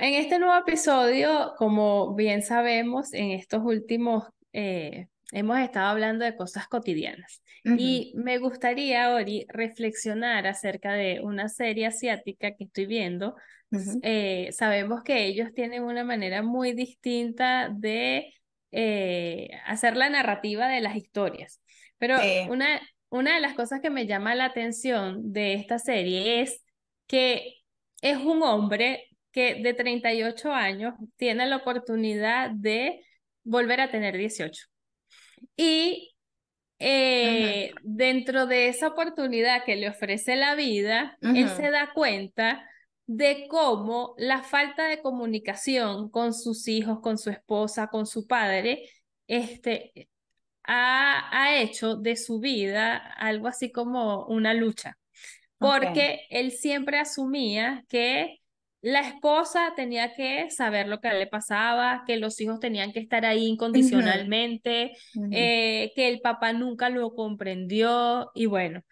En este nuevo episodio, como bien sabemos, en estos últimos eh, hemos estado hablando de cosas cotidianas. Y me gustaría, Ori, reflexionar acerca de una serie asiática que estoy viendo. Eh, sabemos que ellos tienen una manera muy distinta de eh, hacer la narrativa de las historias. Pero una, una de las cosas que me llama la atención de esta serie es que es un hombre que de 38 años tiene la oportunidad de volver a tener 18. Y eh, dentro de esa oportunidad que le ofrece la vida, él se da cuenta de cómo la falta de comunicación con sus hijos, con su esposa, con su padre, este, ha, ha hecho de su vida algo así como una lucha, porque él siempre asumía que la esposa tenía que saber lo que le pasaba, que los hijos tenían que estar ahí incondicionalmente, eh, que el papá nunca lo comprendió y bueno,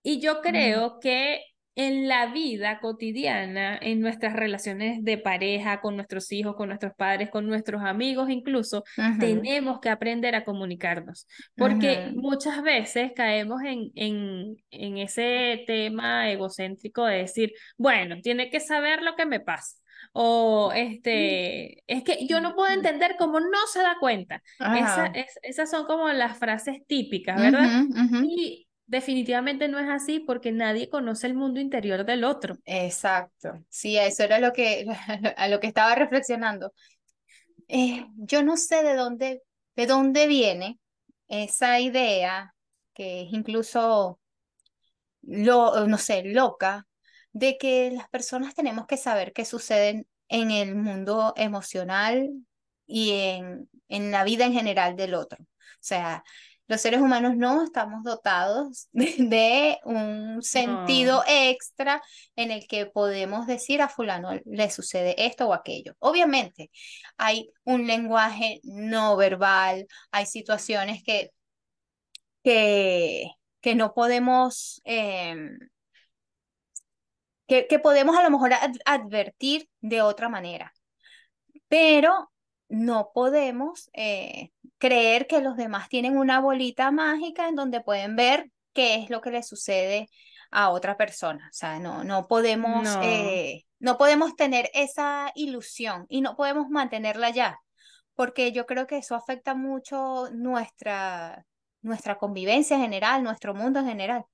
y yo creo que en la vida cotidiana, en nuestras relaciones de pareja, con nuestros hijos, con nuestros padres, con nuestros amigos incluso, tenemos que aprender a comunicarnos, porque muchas veces caemos en, en, en ese tema egocéntrico de decir, bueno, tiene que saber lo que me pasa. O este, es que yo no puedo entender cómo no se da cuenta. esas son como las frases típicas, ¿verdad? Y definitivamente no es así porque nadie conoce el mundo interior del otro. Exacto. Sí, eso era lo que, a lo que estaba reflexionando. Eh, yo no sé de dónde, de dónde viene esa idea que es incluso, lo, no sé, loca, de que las personas tenemos que saber qué sucede en el mundo emocional y en, en la vida en general del otro. O sea, los seres humanos no estamos dotados de, un sentido extra en el que podemos decir a fulano le sucede esto o aquello. Obviamente, hay un lenguaje no verbal, hay situaciones que, que, que no podemos... Em, que, que, podemos a lo mejor advertir de otra manera, pero no podemos eh, creer que los demás tienen una bolita mágica en donde pueden ver qué es lo que le sucede a otra persona. O sea, no, no podemos, no. Eh, no podemos tener esa ilusión y no podemos mantenerla ya, porque yo creo que eso afecta mucho nuestra, nuestra convivencia en general, nuestro mundo en general.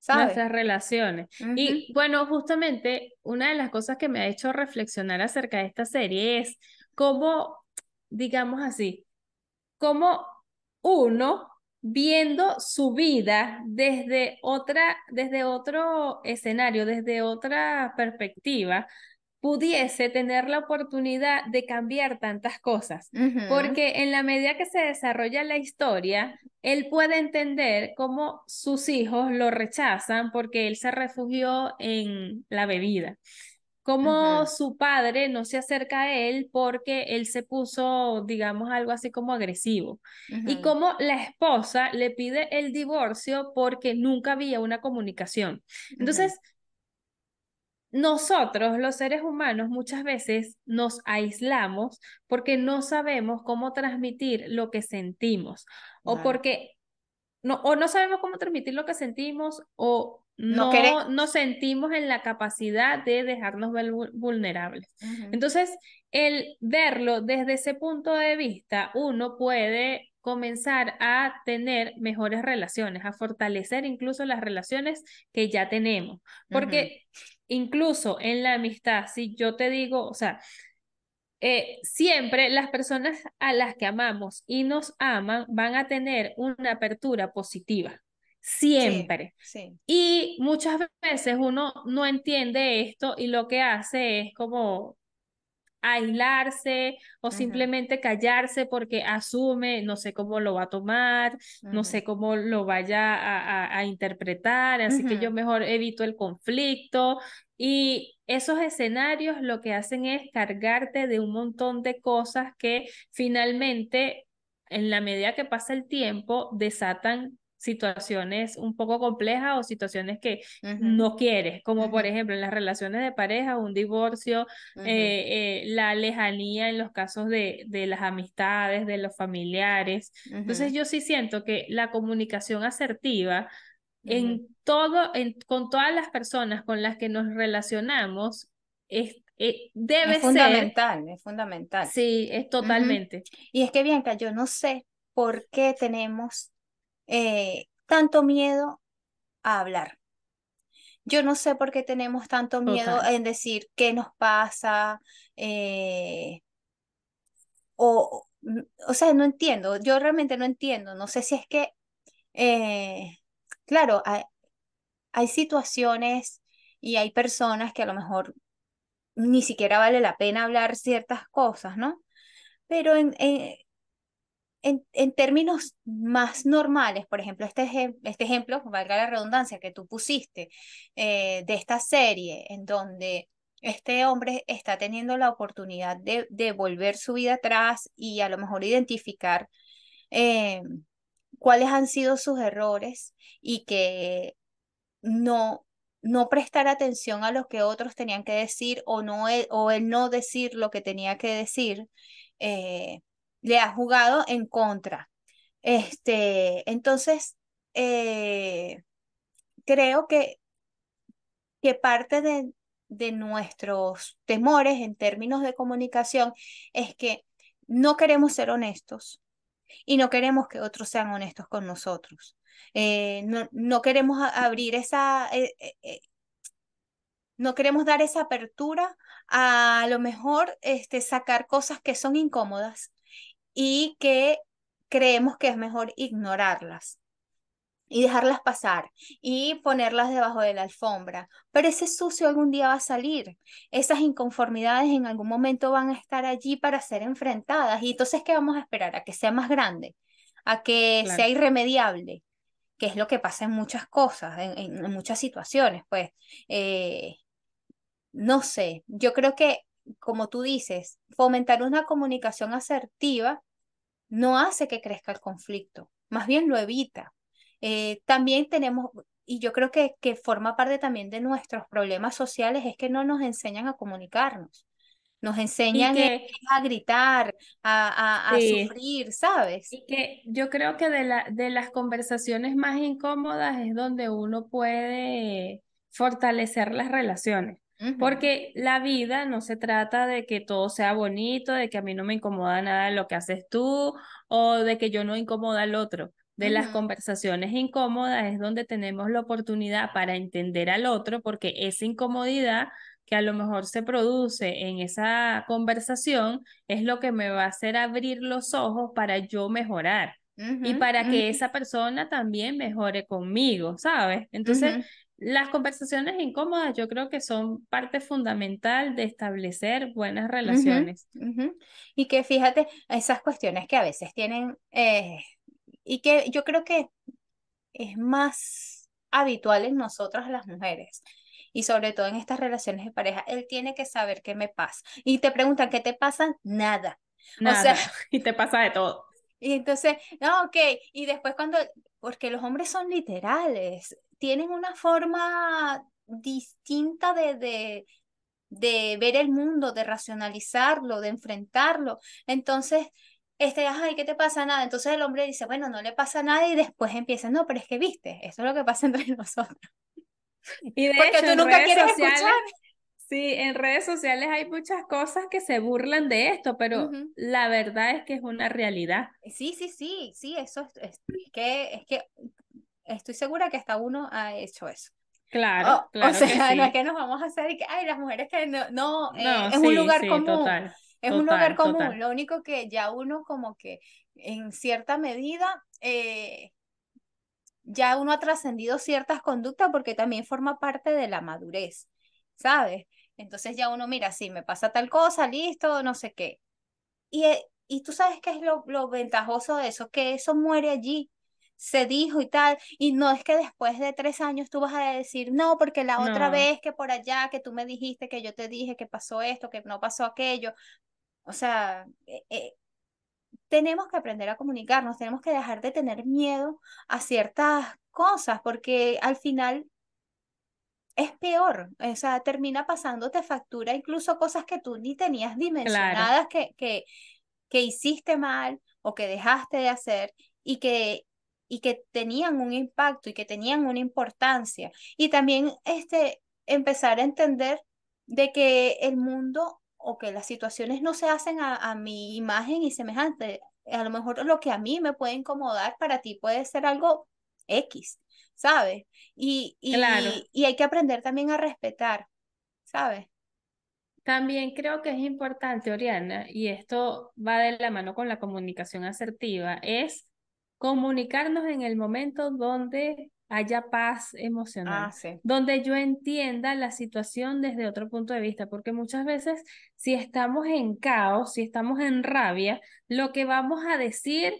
¿sabes? Nuestras relaciones. Y bueno, justamente una de las cosas que me ha hecho reflexionar acerca de esta serie es cómo, digamos así, como uno viendo su vida desde otra, desde otro escenario, desde otra perspectiva, pudiese tener la oportunidad de cambiar tantas cosas. Porque en la medida que se desarrolla la historia, él puede entender cómo sus hijos lo rechazan porque él se refugió en la bebida cómo su padre no se acerca a él porque él se puso, digamos, algo así como agresivo. Y cómo la esposa le pide el divorcio porque nunca había una comunicación. Entonces, nosotros, los seres humanos, muchas veces nos aislamos porque no sabemos cómo transmitir lo que sentimos o porque no, o no sabemos cómo transmitir lo que sentimos o no, no sentimos en la capacidad de dejarnos ver vulnerables. Entonces, el verlo desde ese punto de vista, uno puede comenzar a tener mejores relaciones, a fortalecer incluso las relaciones que ya tenemos. Porque incluso en la amistad, si yo te digo, o sea, eh, siempre las personas a las que amamos y nos aman van a tener una apertura positiva siempre. Y muchas veces uno no entiende esto y lo que hace es como aislarse o simplemente callarse porque asume, no sé cómo lo va a tomar, no sé cómo lo vaya a, a, interpretar, así que yo mejor evito el conflicto. Y esos escenarios lo que hacen es cargarte de un montón de cosas que finalmente, en la medida que pasa el tiempo, desatan situaciones un poco complejas o situaciones que no quieres, como por ejemplo en las relaciones de pareja, un divorcio, eh, eh, la lejanía en los casos de, de las amistades, de los familiares. Entonces yo sí siento que la comunicación asertiva en todo, en, con todas las personas con las que nos relacionamos, es, eh, debe es fundamental, es fundamental. Sí, es totalmente. Y es que, Bianca, yo no sé por qué tenemos eh, tanto miedo a hablar. Yo no sé por qué tenemos tanto miedo en decir qué nos pasa, eh, o, o sea, no entiendo, yo realmente no entiendo, no sé si es que, eh, claro, hay, hay situaciones y hay personas que a lo mejor ni siquiera vale la pena hablar ciertas cosas, ¿no? Pero en, en, términos más normales, por ejemplo, este, este ejemplo, valga la redundancia, que tú pusiste eh, de esta serie, en donde este hombre está teniendo la oportunidad de, de volver su vida atrás y a lo mejor identificar eh, cuáles han sido sus errores y que no, no prestar atención a lo que otros tenían que decir o, no, o el no decir lo que tenía que decir. Eh, le ha jugado en contra. Este, entonces, eh, creo que, que parte de, de nuestros temores en términos de comunicación es que no queremos ser honestos y no queremos que otros sean honestos con nosotros. Eh, no, no, queremos abrir esa, eh, no queremos dar esa apertura a, a lo mejor este, sacar cosas que son incómodas y que creemos que es mejor ignorarlas y dejarlas pasar y ponerlas debajo de la alfombra. Pero ese sucio algún día va a salir. Esas inconformidades en algún momento van a estar allí para ser enfrentadas. Y entonces, ¿qué vamos a esperar? A que sea más grande, a que sea irremediable, que es lo que pasa en muchas cosas, en, muchas situaciones. Pues, eh, no sé, yo creo que como tú dices, fomentar una comunicación asertiva no hace que crezca el conflicto, más bien lo evita. Eh, también tenemos, y yo creo que, que forma parte también de nuestros problemas sociales, es que no nos enseñan a comunicarnos. Nos enseñan a gritar, a, a, sufrir, ¿sabes? Y que yo creo que de, la, de las conversaciones más incómodas es donde uno puede fortalecer las relaciones. Porque la vida no se trata de que todo sea bonito, de que a mí no me incomoda nada lo que haces tú o de que yo no incomoda al otro. De las conversaciones incómodas es donde tenemos la oportunidad para entender al otro porque esa incomodidad que a lo mejor se produce en esa conversación es lo que me va a hacer abrir los ojos para yo mejorar y para que esa persona también mejore conmigo, ¿sabes? Entonces, las conversaciones incómodas yo creo que son parte fundamental de establecer buenas relaciones. Y que fíjate, esas cuestiones que a veces tienen, eh, y que yo creo que es más habitual en nosotras las mujeres. Y sobre todo en estas relaciones de pareja, él tiene que saber qué me pasa. Y te preguntan, ¿qué te pasa? Nada. Nada. O sea, y te pasa de todo. Y entonces, no, ok. Y después cuando, porque los hombres son literales, tienen una forma distinta de, de, de ver el mundo, de racionalizarlo, de enfrentarlo. Entonces, este, ay, ¿qué te pasa? Nada. Entonces el hombre dice, bueno, no le pasa nada y después empieza, no, pero es que viste, eso es lo que pasa entre nosotros. Y de Porque tú nunca quieres escuchar. Sí, en redes sociales hay muchas cosas que se burlan de esto, pero la verdad es que es una realidad. Sí, sí, sí, sí, eso es, que, es que estoy segura que hasta uno ha hecho eso. Claro, claro. O sea, no es que nos vamos a hacer que, ay, las mujeres que no, no, eh, es un lugar común. es un lugar común. Lo único que ya uno como que en cierta medida eh, ya uno ha trascendido ciertas conductas porque también forma parte de la madurez, ¿sabes? Entonces ya uno mira, sí, me pasa tal cosa, listo, no sé qué. Y, eh, y tú sabes qué es lo, lo ventajoso de eso, que eso muere allí se dijo y tal, y no es que después de tres años tú vas a decir, no, porque la otra vez que por allá, que tú me dijiste, que yo te dije que pasó esto, que no pasó aquello, o sea, eh, eh, tenemos que aprender a comunicarnos, tenemos que dejar de tener miedo a ciertas cosas, porque al final es peor, o sea, termina pasándote factura incluso cosas que tú ni tenías dimensionadas que, que, que hiciste mal o que dejaste de hacer y que, y que tenían un impacto y que tenían una importancia. Y también este, empezar a entender de que el mundo o que las situaciones no se hacen a, a mi imagen y semejante. A lo mejor lo que a mí me puede incomodar para ti puede ser algo X. ¿sabes? Y, y, y hay que aprender también a respetar, ¿sabes? También creo que es importante, Oriana, y esto va de la mano con la comunicación asertiva, es comunicarnos en el momento donde haya paz emocional, ah, donde yo entienda la situación desde otro punto de vista, porque muchas veces si estamos en caos, si estamos en rabia, lo que vamos a decir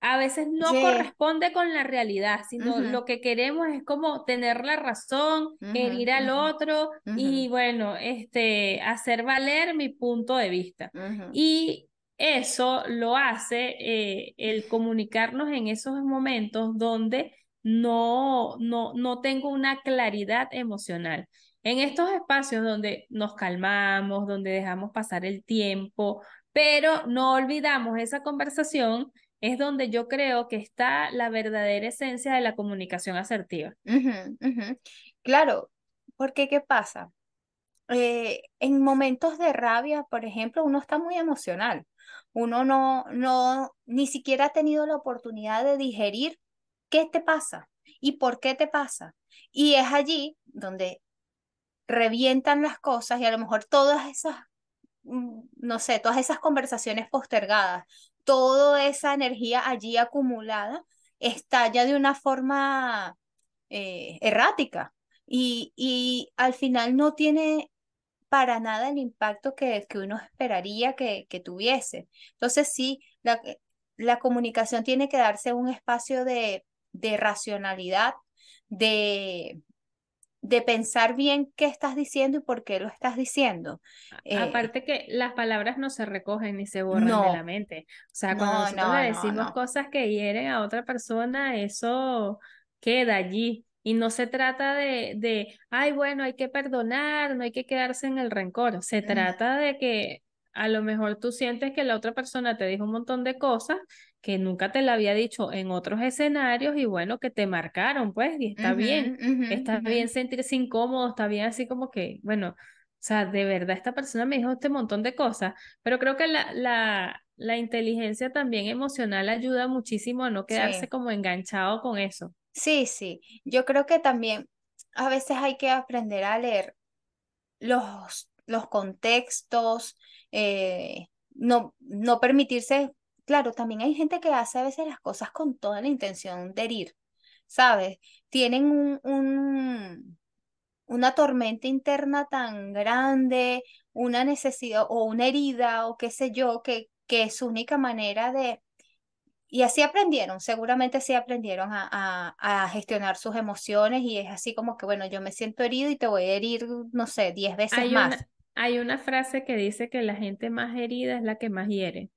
a veces no corresponde con la realidad, sino lo que queremos es como tener la razón, herir al otro y bueno, este, hacer valer mi punto de vista. Y eso lo hace eh, el comunicarnos en esos momentos donde no, no, no tengo una claridad emocional. En estos espacios donde nos calmamos, donde dejamos pasar el tiempo, pero no olvidamos esa conversación, es donde yo creo que está la verdadera esencia de la comunicación asertiva. Claro, porque ¿qué pasa? Eh, en momentos de rabia, por ejemplo, uno está muy emocional. Uno no, no, ni siquiera ha tenido la oportunidad de digerir qué te pasa y por qué te pasa. Y es allí donde revientan las cosas y a lo mejor todas esas, mm, no sé, todas esas conversaciones postergadas, toda esa energía allí acumulada estalla de una forma eh, errática y, y, al final no tiene para nada el impacto que, que uno esperaría que, que, tuviese. Entonces sí, la, la comunicación tiene que darse un espacio de, de racionalidad, de, de pensar bien qué estás diciendo y por qué lo estás diciendo. Eh, aparte que las palabras no se recogen ni se borran de la mente. O sea, cuando nosotros le decimos cosas que hieren a otra persona, eso queda allí. Y no se trata de, de, ay, bueno, hay que perdonar, no hay que quedarse en el rencor. Se trata de que a lo mejor tú sientes que la otra persona te dijo un montón de cosas que nunca te la había dicho en otros escenarios y bueno, que te marcaron, pues, y está bien, está bien sentirse incómodo, está bien así como que, bueno, o sea, de verdad esta persona me dijo este montón de cosas, pero creo que la, la, la inteligencia también emocional ayuda muchísimo a no quedarse como enganchado con eso. Sí, sí, yo creo que también a veces hay que aprender a leer los, los contextos, eh, no, no permitirse, claro, también hay gente que hace a veces las cosas con toda la intención de herir, ¿sabes? Tienen un, un, una tormenta interna tan grande, una necesidad o una herida o qué sé yo, que, que es su única manera de... Y así aprendieron, seguramente así aprendieron a, a, a, gestionar sus emociones y es así como que, bueno, yo me siento herido y te voy a herir, no sé, diez veces más. Hay una frase que dice que la gente más herida es la que más hiere.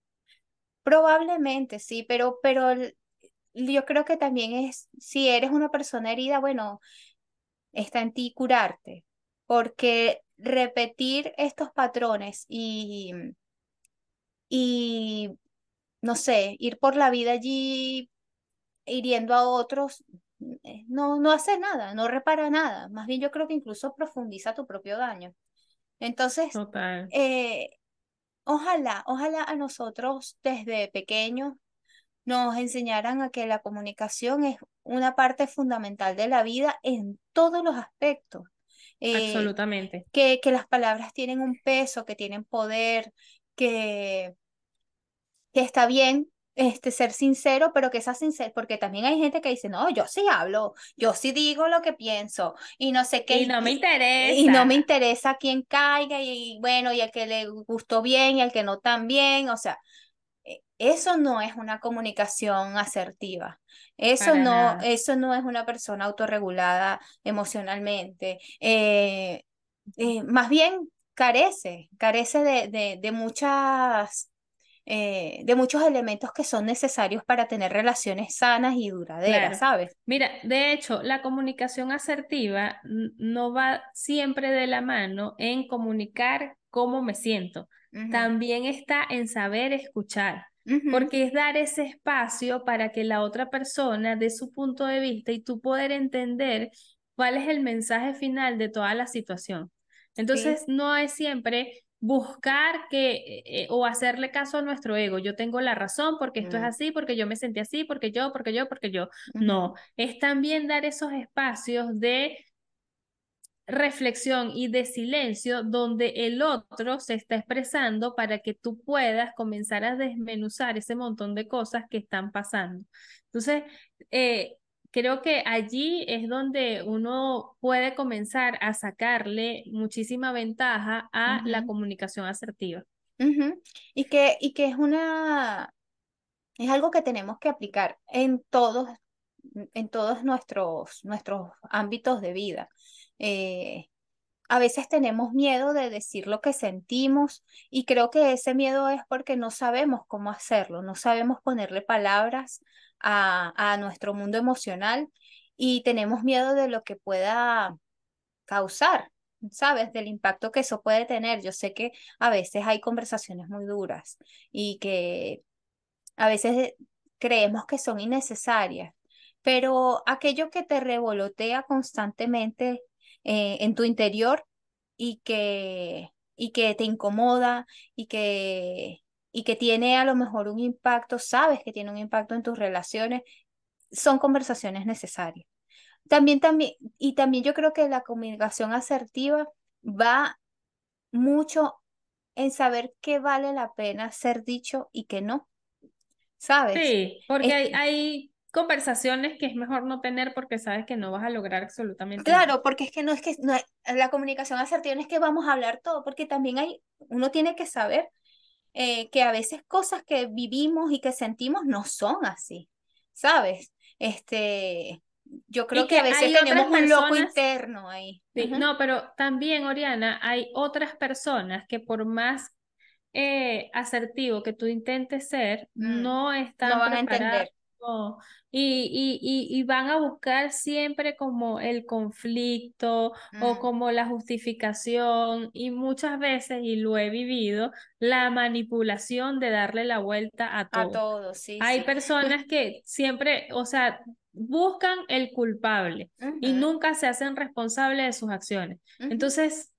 Probablemente, sí, pero, pero yo creo que también es, si eres una persona herida, bueno, está en ti curarte, porque repetir estos patrones y, y, no sé, ir por la vida allí hiriendo a otros, eh, no, no hace nada, no repara nada, más bien yo creo que incluso profundiza tu propio daño. Entonces, eh, ojalá, ojalá a nosotros desde pequeños nos enseñaran a que la comunicación es una parte fundamental de la vida en todos los aspectos. Eh, Absolutamente. Que, que las palabras tienen un peso, que tienen poder, que, que está bien este, ser sincero, pero que sea sincero, porque también hay gente que dice, no, yo sí hablo, yo sí digo lo que pienso, y no sé qué. Y no me interesa. Y no me interesa quién caiga, y, bueno, y el que le gustó bien, y el que no tan bien, o sea, e, eso no es una comunicación asertiva. Eso no, eso no es una persona autorregulada emocionalmente. Eh, eh, más bien carece, carece de, de, de muchas eh, de muchos elementos que son necesarios para tener relaciones sanas y duraderas, ¿sabes? Mira, de hecho, la comunicación asertiva no va siempre de la mano en comunicar cómo me siento. También está en saber escuchar, porque es dar ese espacio para que la otra persona dé su punto de vista y tú poder entender cuál es el mensaje final de toda la situación. Entonces, no es siempre buscar que eh, o hacerle caso a nuestro ego. Yo tengo la razón porque esto es así, porque yo me sentí así, porque yo, porque yo, porque yo. No, es también dar esos espacios de reflexión y de silencio donde el otro se está expresando para que tú puedas comenzar a desmenuzar ese montón de cosas que están pasando. Entonces, eh, creo que allí es donde uno puede comenzar a sacarle muchísima ventaja a la comunicación asertiva. y, que, y que es una, es algo que tenemos que aplicar en todos, en todos nuestros, nuestros ámbitos de vida. Eh, a veces tenemos miedo de decir lo que sentimos y creo que ese miedo es porque no sabemos cómo hacerlo, no sabemos ponerle palabras a, nuestro mundo emocional y tenemos miedo de lo que pueda causar, ¿sabes? Del impacto que eso puede tener. Yo sé que a veces hay conversaciones muy duras y que a veces creemos que son innecesarias, pero aquello que te revolotea constantemente eh, en tu interior y que, y que te incomoda y que y que tiene a lo mejor un impacto, sabes que tiene un impacto en tus relaciones, son conversaciones necesarias. También, también, y también yo creo que la comunicación asertiva va mucho en saber qué vale la pena ser dicho y qué no. ¿Sabes? Sí, porque hay, hay, conversaciones que es mejor no tener porque sabes que no vas a lograr absolutamente claro, nada. porque es que no es que no la comunicación asertiva no es que vamos a hablar todo, porque también hay, uno tiene que saber eh, que a veces cosas que vivimos y que sentimos no son así, ¿sabes? Este, yo creo que, a veces tenemos un loco interno ahí. No, pero también, Oriana, hay otras personas que por más eh, asertivo que tú intentes ser, mm, no están no van a entender. Y, y, y, van a buscar siempre como el conflicto o como la justificación y muchas veces, y lo he vivido, la manipulación de darle la vuelta a todo. A todo, sí. Hay personas que siempre, o sea, buscan el culpable y nunca se hacen responsables de sus acciones. Entonces,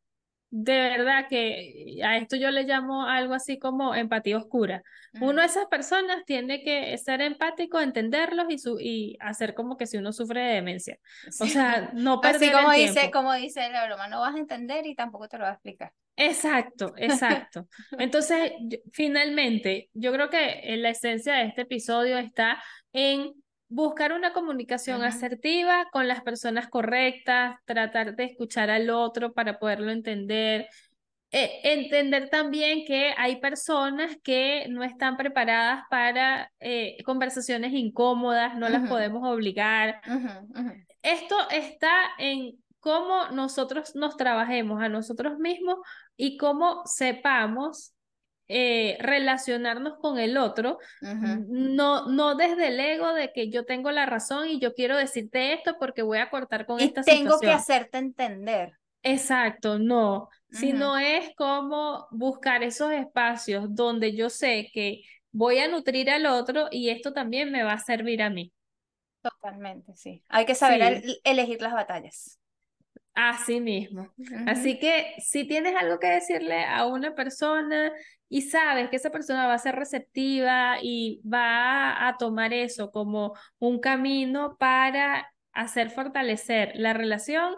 de verdad que a esto yo le llamo algo así como empatía oscura. Uno de esas personas tiene que ser empático, entenderlos y, su, y hacer como que si uno sufre de demencia. O sea, no perder así como el dice, como dice la broma, no vas a entender y tampoco te lo va a explicar. Exacto, exacto. Entonces, finalmente, yo creo que la esencia de este episodio está en buscar una comunicación asertiva con las personas correctas, tratar de escuchar al otro para poderlo entender. Eh, entender también que hay personas que no están preparadas para eh, conversaciones incómodas, no las podemos obligar. Esto está en cómo nosotros nos trabajemos a nosotros mismos y cómo sepamos eh, relacionarnos con el otro, no, no desde el ego de que yo tengo la razón y yo quiero decirte esto porque voy a cortar con y esta tengo que hacerte entender. Exacto, no, sino es como buscar esos espacios donde yo sé que voy a nutrir al otro y esto también me va a servir a mí. Totalmente, sí. Hay que saber elegir las batallas. Así mismo. Así que si tienes algo que decirle a una persona y sabes que esa persona va a ser receptiva y va a tomar eso como un camino para hacer fortalecer la relación,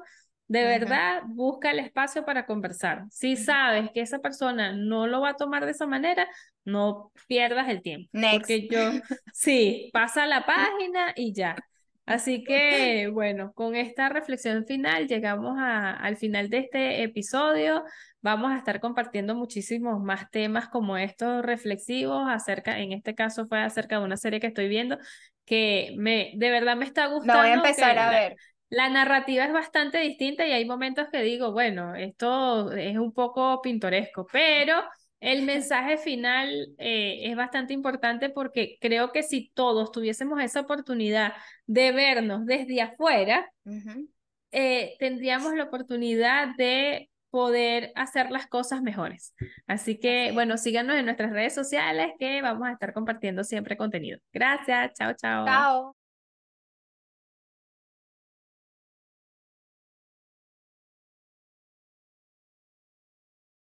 de verdad busca el espacio para conversar. Si sabes que esa persona no lo va a tomar de esa manera, no pierdas el tiempo. Porque yo, sí, pasa la página y ya. Así que, bueno, con esta reflexión final llegamos a, al final de este episodio. Vamos a estar compartiendo muchísimos más temas como estos reflexivos acerca, en este caso fue acerca de una serie que estoy viendo que me, de verdad me está gustando. La voy a empezar a ver. La narrativa es bastante distinta y hay momentos que digo, bueno, esto es un poco pintoresco, pero el mensaje final eh, es bastante importante porque creo que si todos tuviésemos esa oportunidad de vernos desde afuera, eh, tendríamos la oportunidad de poder hacer las cosas mejores. Así que, bueno, síganos en nuestras redes sociales que vamos a estar compartiendo siempre contenido. Gracias, chao, chao. Chao.